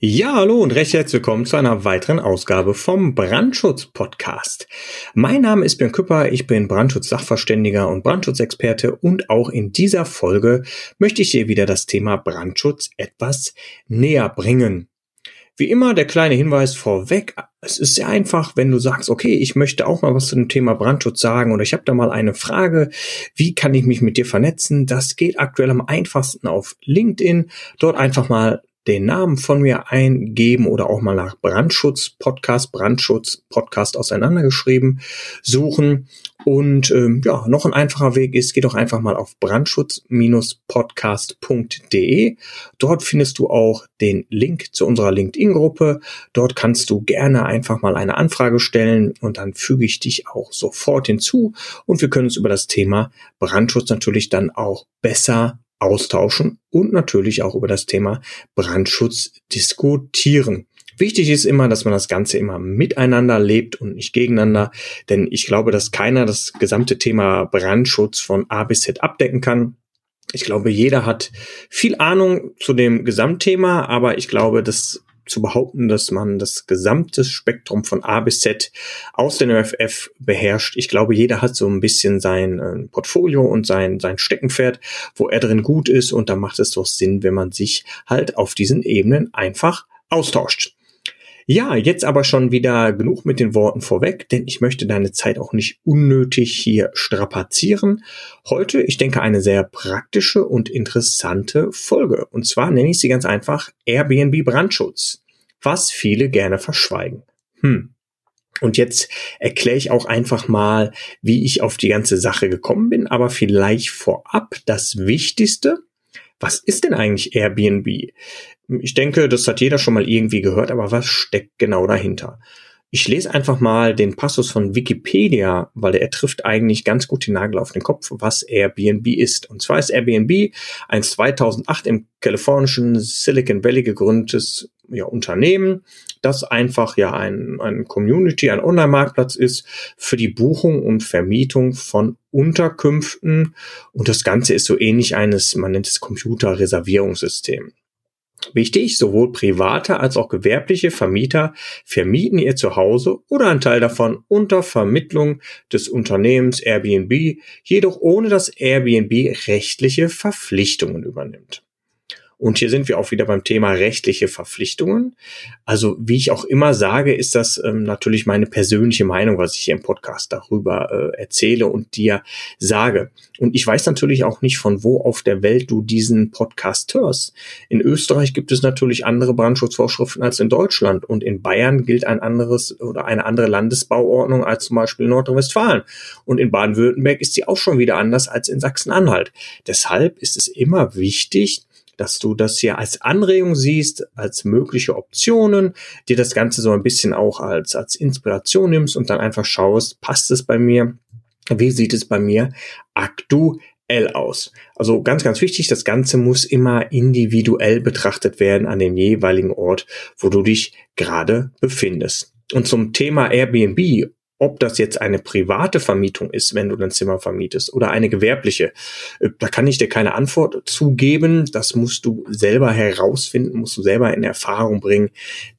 Ja, hallo und recht herzlich willkommen zu einer weiteren Ausgabe vom Brandschutz-Podcast. Mein Name ist Björn Küpper, ich bin Brandschutz-Sachverständiger und Brandschutzexperte und auch in dieser Folge möchte ich dir wieder das Thema Brandschutz etwas näher bringen. Wie immer der kleine Hinweis vorweg. Es ist sehr einfach, wenn du sagst, okay, ich möchte auch mal was zu dem Thema Brandschutz sagen oder ich habe da mal eine Frage. Wie kann ich mich mit dir vernetzen? Das geht aktuell am einfachsten auf LinkedIn. Dort einfach mal den Namen von mir eingeben oder auch mal nach Brandschutz Podcast, Brandschutz Podcast auseinandergeschrieben suchen. Und ähm, ja, noch ein einfacher Weg ist, geh doch einfach mal auf brandschutz-podcast.de. Dort findest du auch den Link zu unserer LinkedIn-Gruppe. Dort kannst du gerne einfach mal eine Anfrage stellen und dann füge ich dich auch sofort hinzu und wir können uns über das Thema Brandschutz natürlich dann auch besser austauschen und natürlich auch über das Thema Brandschutz diskutieren. Wichtig ist immer, dass man das Ganze immer miteinander lebt und nicht gegeneinander, denn ich glaube, dass keiner das gesamte Thema Brandschutz von A bis Z abdecken kann. Ich glaube, jeder hat viel Ahnung zu dem Gesamtthema, aber ich glaube, dass zu behaupten, dass man das gesamte Spektrum von A bis Z aus den MFF beherrscht. Ich glaube, jeder hat so ein bisschen sein äh, Portfolio und sein, sein Steckenpferd, wo er drin gut ist und da macht es doch Sinn, wenn man sich halt auf diesen Ebenen einfach austauscht. Ja, jetzt aber schon wieder genug mit den Worten vorweg, denn ich möchte deine Zeit auch nicht unnötig hier strapazieren. Heute, ich denke, eine sehr praktische und interessante Folge. Und zwar nenne ich sie ganz einfach Airbnb Brandschutz, was viele gerne verschweigen. Hm. Und jetzt erkläre ich auch einfach mal, wie ich auf die ganze Sache gekommen bin, aber vielleicht vorab das Wichtigste. Was ist denn eigentlich Airbnb? Ich denke, das hat jeder schon mal irgendwie gehört, aber was steckt genau dahinter? Ich lese einfach mal den Passus von Wikipedia, weil er trifft eigentlich ganz gut den Nagel auf den Kopf, was Airbnb ist. Und zwar ist Airbnb ein 2008 im kalifornischen Silicon Valley gegründetes ja, Unternehmen, das einfach ja ein, ein Community, ein Online-Marktplatz ist für die Buchung und Vermietung von Unterkünften. Und das Ganze ist so ähnlich eines, man nennt es Computer-Reservierungssystem. Wichtig, sowohl private als auch gewerbliche Vermieter vermieten ihr Zuhause oder einen Teil davon unter Vermittlung des Unternehmens Airbnb, jedoch ohne dass Airbnb rechtliche Verpflichtungen übernimmt. Und hier sind wir auch wieder beim Thema rechtliche Verpflichtungen. Also wie ich auch immer sage, ist das ähm, natürlich meine persönliche Meinung, was ich hier im Podcast darüber äh, erzähle und dir sage. Und ich weiß natürlich auch nicht, von wo auf der Welt du diesen Podcast hörst. In Österreich gibt es natürlich andere Brandschutzvorschriften als in Deutschland und in Bayern gilt ein anderes oder eine andere Landesbauordnung als zum Beispiel in Nordrhein-Westfalen. Und in Baden-Württemberg ist sie auch schon wieder anders als in Sachsen-Anhalt. Deshalb ist es immer wichtig, dass du das hier als Anregung siehst, als mögliche Optionen, dir das Ganze so ein bisschen auch als, als Inspiration nimmst und dann einfach schaust, passt es bei mir? Wie sieht es bei mir aktuell aus? Also ganz, ganz wichtig, das Ganze muss immer individuell betrachtet werden an dem jeweiligen Ort, wo du dich gerade befindest. Und zum Thema Airbnb ob das jetzt eine private Vermietung ist, wenn du dein Zimmer vermietest, oder eine gewerbliche, äh, da kann ich dir keine Antwort zugeben. Das musst du selber herausfinden, musst du selber in Erfahrung bringen.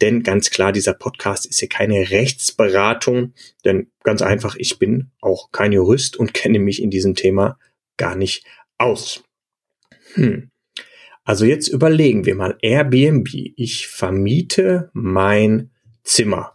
Denn ganz klar, dieser Podcast ist hier keine Rechtsberatung. Denn ganz einfach, ich bin auch kein Jurist und kenne mich in diesem Thema gar nicht aus. Hm. Also jetzt überlegen wir mal Airbnb. Ich vermiete mein Zimmer.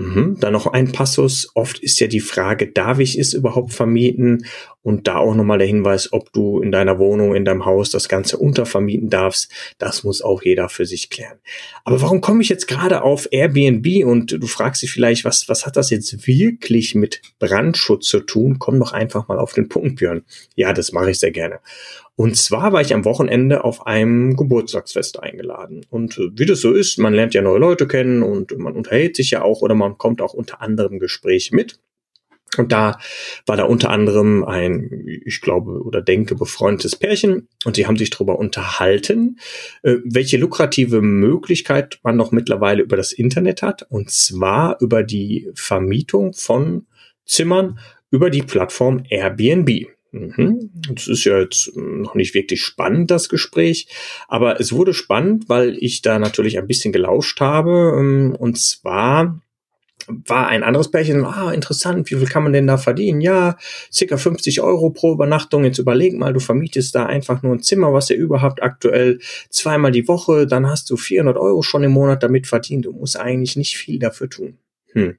Mhm. Dann noch ein Passus. Oft ist ja die Frage, darf ich es überhaupt vermieten? Und da auch nochmal der Hinweis, ob du in deiner Wohnung, in deinem Haus das Ganze untervermieten darfst. Das muss auch jeder für sich klären. Aber warum komme ich jetzt gerade auf Airbnb und du fragst dich vielleicht, was, was hat das jetzt wirklich mit Brandschutz zu tun? Komm doch einfach mal auf den Punkt, Björn. Ja, das mache ich sehr gerne. Und zwar war ich am Wochenende auf einem Geburtstagsfest eingeladen. Und äh, wie das so ist, man lernt ja neue Leute kennen und man unterhält sich ja auch oder man kommt auch unter anderem Gespräch mit. Und da war da unter anderem ein, ich glaube oder denke, befreundetes Pärchen und sie haben sich darüber unterhalten, äh, welche lukrative Möglichkeit man noch mittlerweile über das Internet hat und zwar über die Vermietung von Zimmern über die Plattform Airbnb. Mhm. Das ist ja jetzt noch nicht wirklich spannend, das Gespräch, aber es wurde spannend, weil ich da natürlich ein bisschen gelauscht habe ähm, und zwar war ein anderes Pärchen, ah, interessant, wie viel kann man denn da verdienen? Ja, circa 50 Euro pro Übernachtung. Jetzt überleg mal, du vermietest da einfach nur ein Zimmer, was ihr überhaupt aktuell zweimal die Woche, dann hast du 400 Euro schon im Monat damit verdient. Du musst eigentlich nicht viel dafür tun. Hm.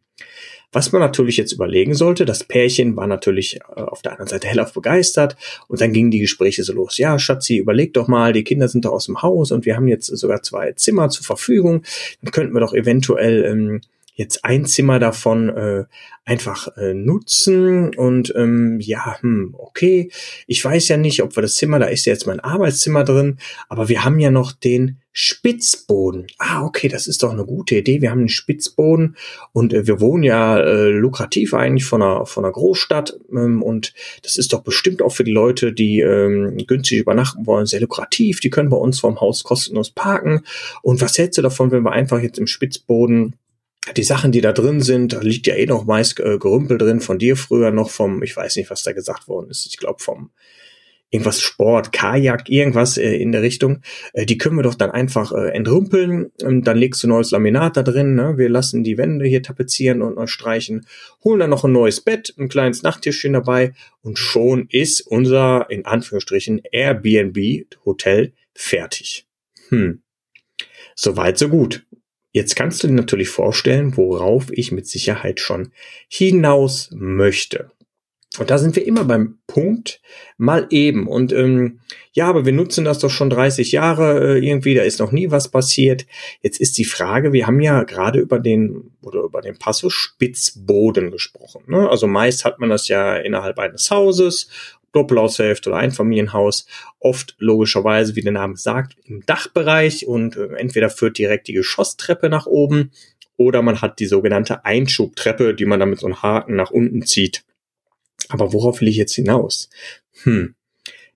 Was man natürlich jetzt überlegen sollte, das Pärchen war natürlich äh, auf der anderen Seite hellauf begeistert und dann gingen die Gespräche so los. Ja, Schatzi, überleg doch mal, die Kinder sind doch aus dem Haus und wir haben jetzt sogar zwei Zimmer zur Verfügung. Dann könnten wir doch eventuell ähm, jetzt ein Zimmer davon äh, einfach äh, nutzen und ähm, ja, hm, okay, ich weiß ja nicht, ob wir das Zimmer, da ist ja jetzt mein Arbeitszimmer drin, aber wir haben ja noch den Spitzboden. Ah, okay, das ist doch eine gute Idee. Wir haben einen Spitzboden und äh, wir wohnen ja äh, lukrativ eigentlich von einer, von einer Großstadt ähm, und das ist doch bestimmt auch für die Leute, die ähm, günstig übernachten wollen, sehr lukrativ. Die können bei uns vom Haus kostenlos parken. Und was hältst du davon, wenn wir einfach jetzt im Spitzboden die Sachen, die da drin sind, da liegt ja eh noch meist äh, Gerümpel drin von dir früher noch vom, ich weiß nicht, was da gesagt worden ist, ich glaube vom irgendwas Sport, Kajak, irgendwas äh, in der Richtung. Äh, die können wir doch dann einfach äh, entrümpeln. Und dann legst du neues Laminat da drin. Ne? Wir lassen die Wände hier tapezieren und streichen. Holen dann noch ein neues Bett, ein kleines Nachttischchen dabei. Und schon ist unser, in Anführungsstrichen, Airbnb-Hotel fertig. Hm. Soweit, so gut. Jetzt kannst du dir natürlich vorstellen, worauf ich mit Sicherheit schon hinaus möchte. Und da sind wir immer beim Punkt, mal eben. Und ähm, ja, aber wir nutzen das doch schon 30 Jahre äh, irgendwie, da ist noch nie was passiert. Jetzt ist die Frage, wir haben ja gerade über den oder über den Passus Spitzboden gesprochen. Ne? Also meist hat man das ja innerhalb eines Hauses, Doppelhaushälfte oder Einfamilienhaus, oft logischerweise, wie der Name sagt, im Dachbereich und äh, entweder führt direkt die Geschosstreppe nach oben oder man hat die sogenannte Einschubtreppe, die man dann mit so einem Haken nach unten zieht. Aber worauf will ich jetzt hinaus? Hm.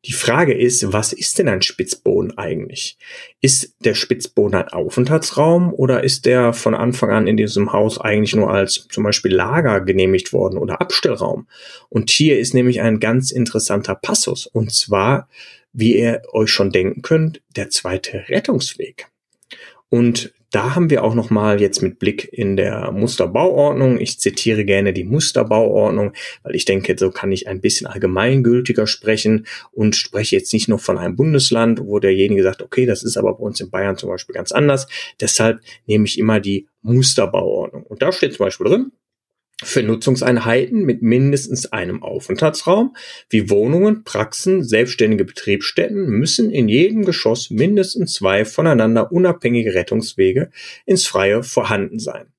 Die Frage ist, was ist denn ein Spitzboden eigentlich? Ist der Spitzboden ein Aufenthaltsraum oder ist der von Anfang an in diesem Haus eigentlich nur als zum Beispiel Lager genehmigt worden oder Abstellraum? Und hier ist nämlich ein ganz interessanter Passus und zwar, wie ihr euch schon denken könnt, der zweite Rettungsweg. Und da haben wir auch noch mal jetzt mit Blick in der Musterbauordnung. Ich zitiere gerne die Musterbauordnung, weil ich denke, so kann ich ein bisschen allgemeingültiger sprechen und spreche jetzt nicht nur von einem Bundesland, wo derjenige sagt, okay, das ist aber bei uns in Bayern zum Beispiel ganz anders. Deshalb nehme ich immer die Musterbauordnung. Und da steht zum Beispiel drin, für Nutzungseinheiten mit mindestens einem Aufenthaltsraum, wie Wohnungen, Praxen, selbstständige Betriebsstätten, müssen in jedem Geschoss mindestens zwei voneinander unabhängige Rettungswege ins Freie vorhanden sein.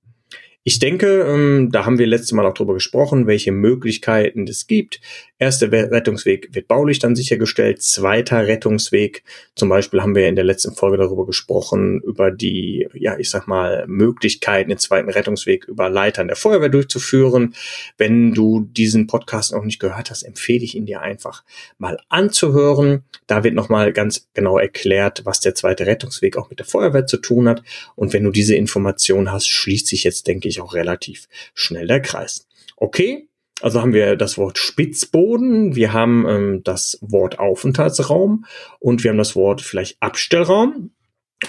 Ich denke, ähm, da haben wir letztes Mal auch drüber gesprochen, welche Möglichkeiten es gibt. Erster Rettungsweg wird baulich dann sichergestellt. Zweiter Rettungsweg, zum Beispiel haben wir in der letzten Folge darüber gesprochen, über die, ja, ich sag mal, Möglichkeiten, den zweiten Rettungsweg über Leitern der Feuerwehr durchzuführen. Wenn du diesen Podcast noch nicht gehört hast, empfehle ich ihn dir einfach mal anzuhören. Da wird nochmal ganz genau erklärt, was der zweite Rettungsweg auch mit der Feuerwehr zu tun hat. Und wenn du diese Information hast, schließt sich jetzt, denke ich, sich auch relativ schnell der Kreis. Okay, also haben wir das Wort Spitzboden, wir haben ähm, das Wort Aufenthaltsraum und wir haben das Wort vielleicht Abstellraum.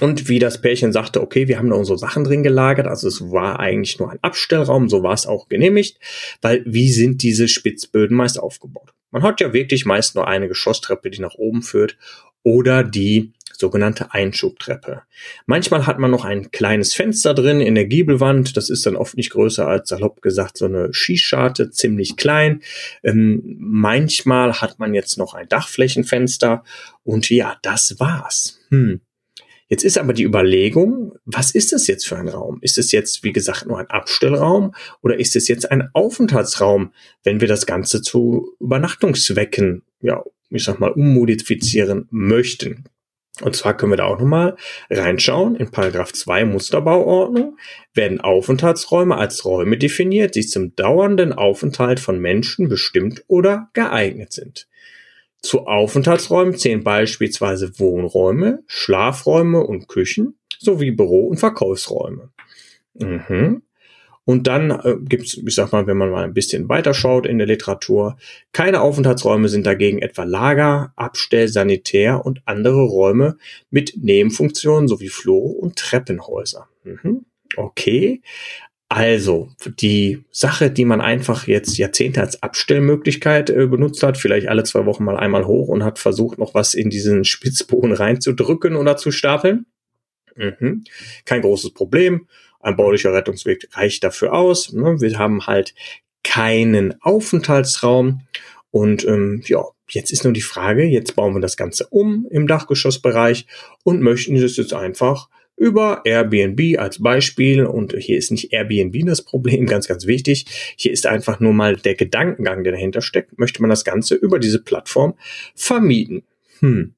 Und wie das Pärchen sagte, okay, wir haben da unsere Sachen drin gelagert, also es war eigentlich nur ein Abstellraum, so war es auch genehmigt, weil wie sind diese Spitzböden meist aufgebaut? Man hat ja wirklich meist nur eine Geschosstreppe, die nach oben führt oder die sogenannte Einschubtreppe. Manchmal hat man noch ein kleines Fenster drin in der Giebelwand. Das ist dann oft nicht größer als, salopp gesagt, so eine Schießscharte, ziemlich klein. Ähm, manchmal hat man jetzt noch ein Dachflächenfenster und ja, das war's. Hm. Jetzt ist aber die Überlegung, was ist das jetzt für ein Raum? Ist es jetzt, wie gesagt, nur ein Abstellraum oder ist es jetzt ein Aufenthaltsraum, wenn wir das Ganze zu Übernachtungszwecken ja, ich sag mal, ummodifizieren möchten. Und zwar können wir da auch nochmal reinschauen. In Paragraph 2 Musterbauordnung werden Aufenthaltsräume als Räume definiert, die zum dauernden Aufenthalt von Menschen bestimmt oder geeignet sind. Zu Aufenthaltsräumen zählen beispielsweise Wohnräume, Schlafräume und Küchen sowie Büro- und Verkaufsräume. Mhm. Und dann äh, gibt es, ich sag mal, wenn man mal ein bisschen weiterschaut in der Literatur, keine Aufenthaltsräume sind dagegen etwa Lager, Abstell, Sanitär und andere Räume mit Nebenfunktionen sowie Flure und Treppenhäuser. Mhm. Okay. Also, die Sache, die man einfach jetzt Jahrzehnte als Abstellmöglichkeit äh, benutzt hat, vielleicht alle zwei Wochen mal einmal hoch und hat versucht, noch was in diesen Spitzboden reinzudrücken oder zu stapeln. Mhm. Kein großes Problem ein baulicher Rettungsweg reicht dafür aus. Ne? Wir haben halt keinen Aufenthaltsraum. Und ähm, ja, jetzt ist nur die Frage, jetzt bauen wir das Ganze um im Dachgeschossbereich und möchten es jetzt einfach über Airbnb als Beispiel. Und hier ist nicht Airbnb das Problem, ganz, ganz wichtig. Hier ist einfach nur mal der Gedankengang, der dahinter steckt. Möchte man das Ganze über diese Plattform vermieten? Hm.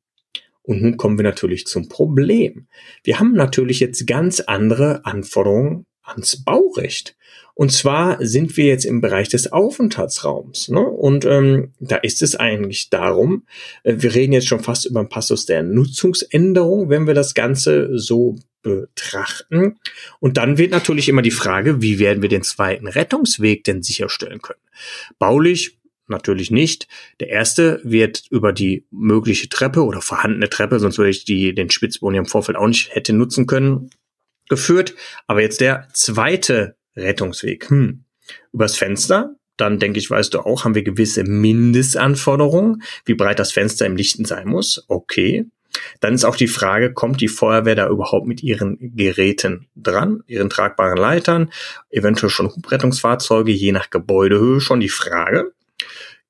Und nun kommen wir natürlich zum Problem. Wir haben natürlich jetzt ganz andere Anforderungen ans Baurecht. Und zwar sind wir jetzt im Bereich des Aufenthaltsraums. Ne? Und ähm, da ist es eigentlich darum, äh, wir reden jetzt schon fast über den Passus der Nutzungsänderung, wenn wir das Ganze so betrachten. Und dann wird natürlich immer die Frage, wie werden wir den zweiten Rettungsweg denn sicherstellen können? Baulich natürlich nicht. Der erste wird über die mögliche Treppe oder vorhandene Treppe, sonst würde ich die, den Spitzboden im Vorfeld auch nicht hätte nutzen können, geführt. Aber jetzt der zweite Rettungsweg. Hm. Übers Fenster, dann denke ich, weißt du auch, haben wir gewisse Mindestanforderungen, wie breit das Fenster im Lichten sein muss. Okay. Dann ist auch die Frage, kommt die Feuerwehr da überhaupt mit ihren Geräten dran, ihren tragbaren Leitern, eventuell schon Hubrettungsfahrzeuge, je nach Gebäudehöhe schon die Frage.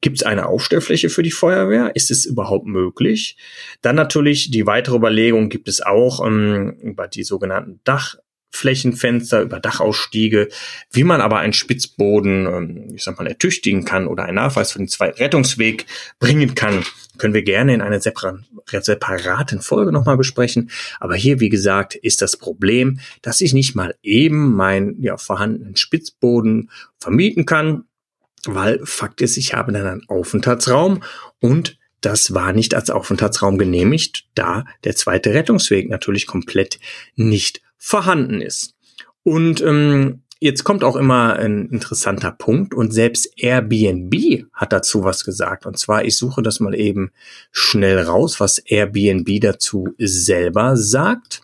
Gibt es eine Aufstellfläche für die Feuerwehr? Ist es überhaupt möglich? Dann natürlich die weitere Überlegung gibt es auch ähm, über die sogenannten Dachflächenfenster, über Dachausstiege, wie man aber einen Spitzboden, ähm, ich sag mal, ertüchtigen kann oder einen Nachweis für den zweiten Rettungsweg bringen kann, können wir gerne in einer separaten Folge nochmal besprechen. Aber hier, wie gesagt, ist das Problem, dass ich nicht mal eben meinen ja, vorhandenen Spitzboden vermieten kann weil Fakt ist, ich habe dann einen Aufenthaltsraum und das war nicht als Aufenthaltsraum genehmigt, da der zweite Rettungsweg natürlich komplett nicht vorhanden ist. Und ähm, jetzt kommt auch immer ein interessanter Punkt und selbst Airbnb hat dazu was gesagt. Und zwar, ich suche das mal eben schnell raus, was Airbnb dazu selber sagt.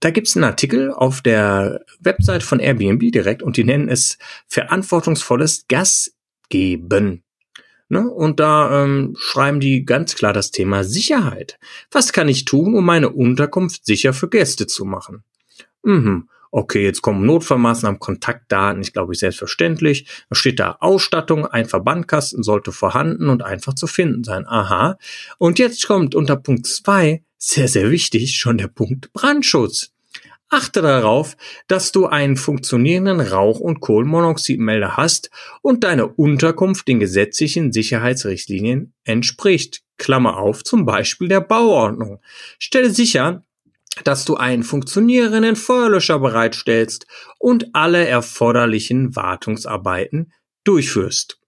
Da gibt's einen Artikel auf der Website von Airbnb direkt und die nennen es verantwortungsvolles Gastgeben. Ne? Und da ähm, schreiben die ganz klar das Thema Sicherheit. Was kann ich tun, um meine Unterkunft sicher für Gäste zu machen? Mhm. Okay, jetzt kommen Notfallmaßnahmen, Kontaktdaten, ich glaube, ich selbstverständlich. Da steht da Ausstattung, ein Verbandkasten sollte vorhanden und einfach zu finden sein. Aha. Und jetzt kommt unter Punkt zwei sehr, sehr wichtig, schon der Punkt Brandschutz. Achte darauf, dass du einen funktionierenden Rauch- und Kohlenmonoxidmelder hast und deine Unterkunft den gesetzlichen Sicherheitsrichtlinien entspricht. Klammer auf, zum Beispiel der Bauordnung. Stelle sicher, dass du einen funktionierenden Feuerlöscher bereitstellst und alle erforderlichen Wartungsarbeiten durchführst.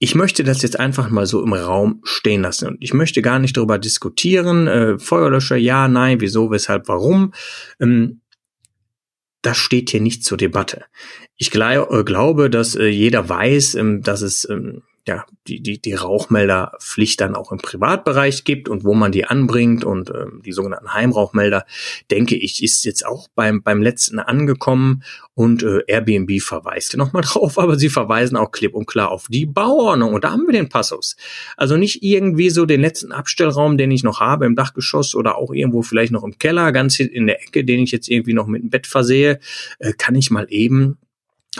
Ich möchte das jetzt einfach mal so im Raum stehen lassen und ich möchte gar nicht darüber diskutieren, äh, Feuerlöscher, ja, nein, wieso, weshalb, warum. Ähm, das steht hier nicht zur Debatte. Ich glaub, äh, glaube, dass äh, jeder weiß, ähm, dass es ähm, ja, die, die, die Rauchmelderpflicht dann auch im Privatbereich gibt und wo man die anbringt und äh, die sogenannten Heimrauchmelder, denke ich, ist jetzt auch beim, beim letzten angekommen und äh, Airbnb verweist nochmal drauf, aber sie verweisen auch klipp und klar auf die Bauordnung und da haben wir den Passus. Also nicht irgendwie so den letzten Abstellraum, den ich noch habe im Dachgeschoss oder auch irgendwo vielleicht noch im Keller, ganz in der Ecke, den ich jetzt irgendwie noch mit dem Bett versehe, äh, kann ich mal eben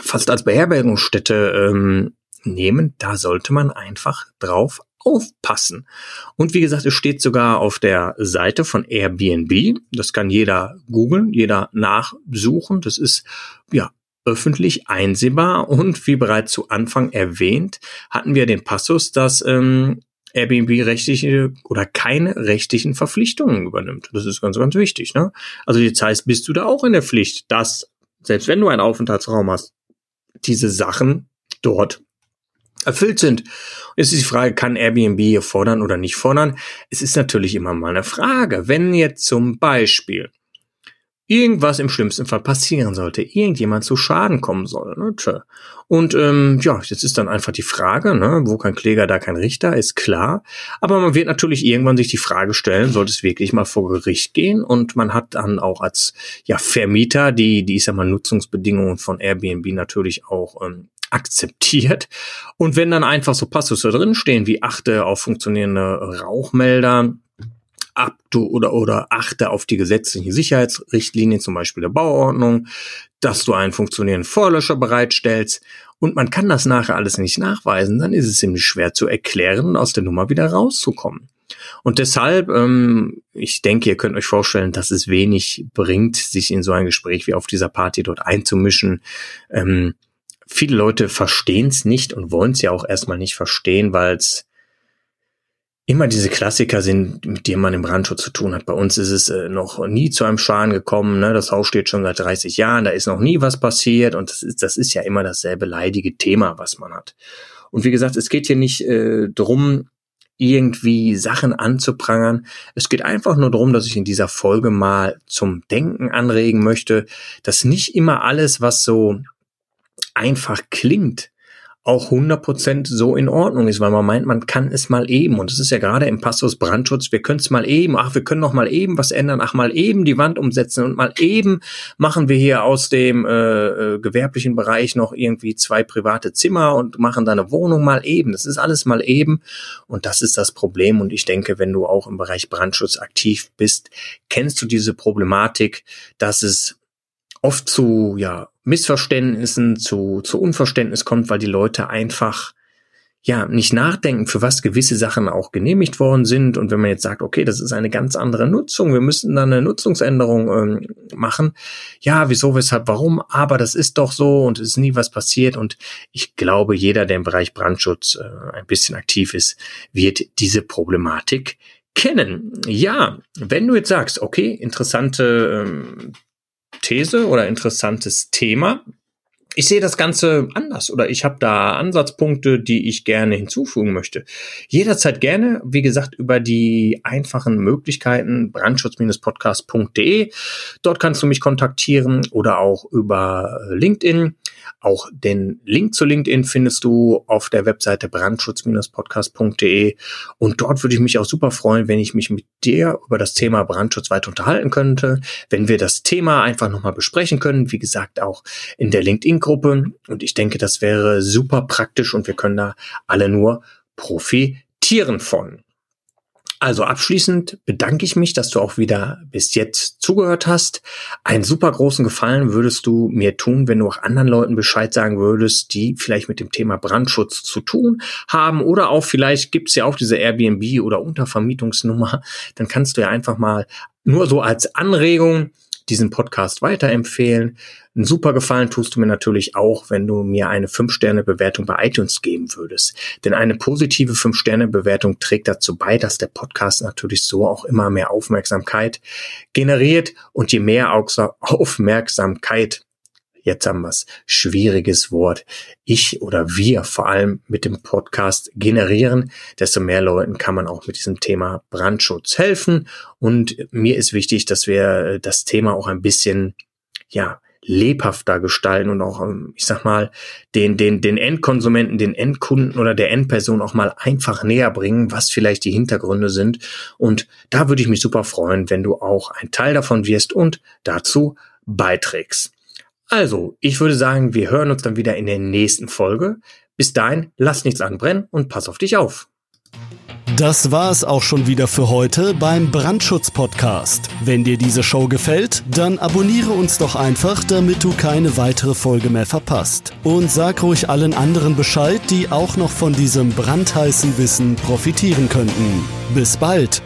fast als Beherbergungsstätte ähm, nehmen, da sollte man einfach drauf aufpassen. Und wie gesagt, es steht sogar auf der Seite von Airbnb. Das kann jeder googeln, jeder nachsuchen. Das ist ja öffentlich einsehbar. Und wie bereits zu Anfang erwähnt, hatten wir den Passus, dass ähm, Airbnb rechtliche oder keine rechtlichen Verpflichtungen übernimmt. Das ist ganz, ganz wichtig. Ne? Also jetzt heißt, bist du da auch in der Pflicht, dass, selbst wenn du einen Aufenthaltsraum hast, diese Sachen dort erfüllt sind. Jetzt ist die Frage, kann Airbnb hier fordern oder nicht fordern? Es ist natürlich immer mal eine Frage. Wenn jetzt zum Beispiel irgendwas im schlimmsten Fall passieren sollte, irgendjemand zu Schaden kommen soll. Ne? Und ähm, ja, jetzt ist dann einfach die Frage, ne, wo kein Kläger, da kein Richter, ist klar. Aber man wird natürlich irgendwann sich die Frage stellen, sollte es wirklich mal vor Gericht gehen? Und man hat dann auch als ja, Vermieter die, die ich sag mal, Nutzungsbedingungen von Airbnb natürlich auch ähm, akzeptiert. Und wenn dann einfach so Passus da drin stehen, wie achte auf funktionierende Rauchmelder, ab oder, oder achte auf die gesetzlichen Sicherheitsrichtlinien, zum Beispiel der Bauordnung, dass du einen funktionierenden Vorlöscher bereitstellst und man kann das nachher alles nicht nachweisen, dann ist es ziemlich schwer zu erklären und aus der Nummer wieder rauszukommen. Und deshalb, ähm, ich denke, ihr könnt euch vorstellen, dass es wenig bringt, sich in so ein Gespräch wie auf dieser Party dort einzumischen. Ähm, viele Leute verstehen es nicht und wollen es ja auch erstmal nicht verstehen, weil es immer diese Klassiker sind, mit denen man im Brandschutz zu tun hat. Bei uns ist es äh, noch nie zu einem Schaden gekommen. Ne? Das Haus steht schon seit 30 Jahren, da ist noch nie was passiert und das ist, das ist ja immer dasselbe leidige Thema, was man hat. Und wie gesagt, es geht hier nicht äh, drum, irgendwie Sachen anzuprangern. Es geht einfach nur darum, dass ich in dieser Folge mal zum Denken anregen möchte, dass nicht immer alles, was so einfach klingt, auch 100% so in Ordnung ist, weil man meint, man kann es mal eben. Und das ist ja gerade im Passus Brandschutz, wir können es mal eben, ach, wir können noch mal eben was ändern, ach, mal eben die Wand umsetzen und mal eben machen wir hier aus dem äh, äh, gewerblichen Bereich noch irgendwie zwei private Zimmer und machen da eine Wohnung mal eben. Das ist alles mal eben. Und das ist das Problem. Und ich denke, wenn du auch im Bereich Brandschutz aktiv bist, kennst du diese Problematik, dass es oft zu ja, Missverständnissen, zu, zu Unverständnis kommt, weil die Leute einfach ja nicht nachdenken, für was gewisse Sachen auch genehmigt worden sind. Und wenn man jetzt sagt, okay, das ist eine ganz andere Nutzung, wir müssen da eine Nutzungsänderung ähm, machen. Ja, wieso, weshalb, warum? Aber das ist doch so und es ist nie was passiert. Und ich glaube, jeder, der im Bereich Brandschutz äh, ein bisschen aktiv ist, wird diese Problematik kennen. Ja, wenn du jetzt sagst, okay, interessante ähm, These oder interessantes Thema. Ich sehe das Ganze anders oder ich habe da Ansatzpunkte, die ich gerne hinzufügen möchte. Jederzeit gerne, wie gesagt, über die einfachen Möglichkeiten brandschutz-podcast.de. Dort kannst du mich kontaktieren oder auch über LinkedIn. Auch den Link zu LinkedIn findest du auf der Webseite brandschutz-podcast.de und dort würde ich mich auch super freuen, wenn ich mich mit dir über das Thema Brandschutz weiter unterhalten könnte, wenn wir das Thema einfach nochmal besprechen können, wie gesagt auch in der LinkedIn-Gruppe und ich denke, das wäre super praktisch und wir können da alle nur profitieren von. Also abschließend bedanke ich mich, dass du auch wieder bis jetzt zugehört hast. Einen super großen Gefallen würdest du mir tun, wenn du auch anderen Leuten Bescheid sagen würdest, die vielleicht mit dem Thema Brandschutz zu tun haben oder auch vielleicht gibt's ja auch diese Airbnb oder Untervermietungsnummer. Dann kannst du ja einfach mal nur so als Anregung diesen Podcast weiterempfehlen. Ein super Gefallen tust du mir natürlich auch, wenn du mir eine 5-Sterne-Bewertung bei iTunes geben würdest. Denn eine positive 5-Sterne-Bewertung trägt dazu bei, dass der Podcast natürlich so auch immer mehr Aufmerksamkeit generiert. Und je mehr Aufmerksamkeit jetzt haben wir's, schwieriges Wort, ich oder wir vor allem mit dem Podcast generieren, desto mehr Leuten kann man auch mit diesem Thema Brandschutz helfen. Und mir ist wichtig, dass wir das Thema auch ein bisschen, ja, lebhafter gestalten und auch, ähm, ich sag mal, den, den, den Endkonsumenten, den Endkunden oder der Endperson auch mal einfach näher bringen, was vielleicht die Hintergründe sind. Und da würde ich mich super freuen, wenn du auch ein Teil davon wirst und dazu beiträgst. Also, ich würde sagen, wir hören uns dann wieder in der nächsten Folge. Bis dahin, lass nichts anbrennen und pass auf dich auf. Das war es auch schon wieder für heute beim Brandschutz-Podcast. Wenn dir diese Show gefällt, dann abonniere uns doch einfach, damit du keine weitere Folge mehr verpasst. Und sag ruhig allen anderen Bescheid, die auch noch von diesem brandheißen Wissen profitieren könnten. Bis bald!